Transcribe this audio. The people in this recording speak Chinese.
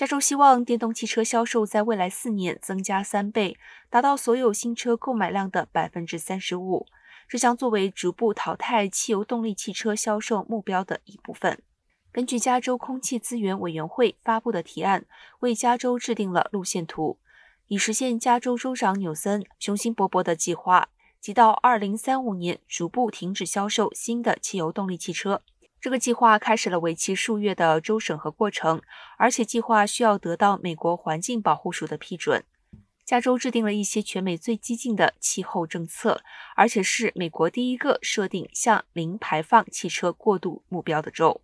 加州希望电动汽车销售在未来四年增加三倍，达到所有新车购买量的百分之三十五。这将作为逐步淘汰汽油动力汽车销售目标的一部分。根据加州空气资源委员会发布的提案，为加州制定了路线图，以实现加州州长纽森雄心勃勃的计划，即到二零三五年逐步停止销售新的汽油动力汽车。这个计划开始了为期数月的州审核过程，而且计划需要得到美国环境保护署的批准。加州制定了一些全美最激进的气候政策，而且是美国第一个设定向零排放汽车过渡目标的州。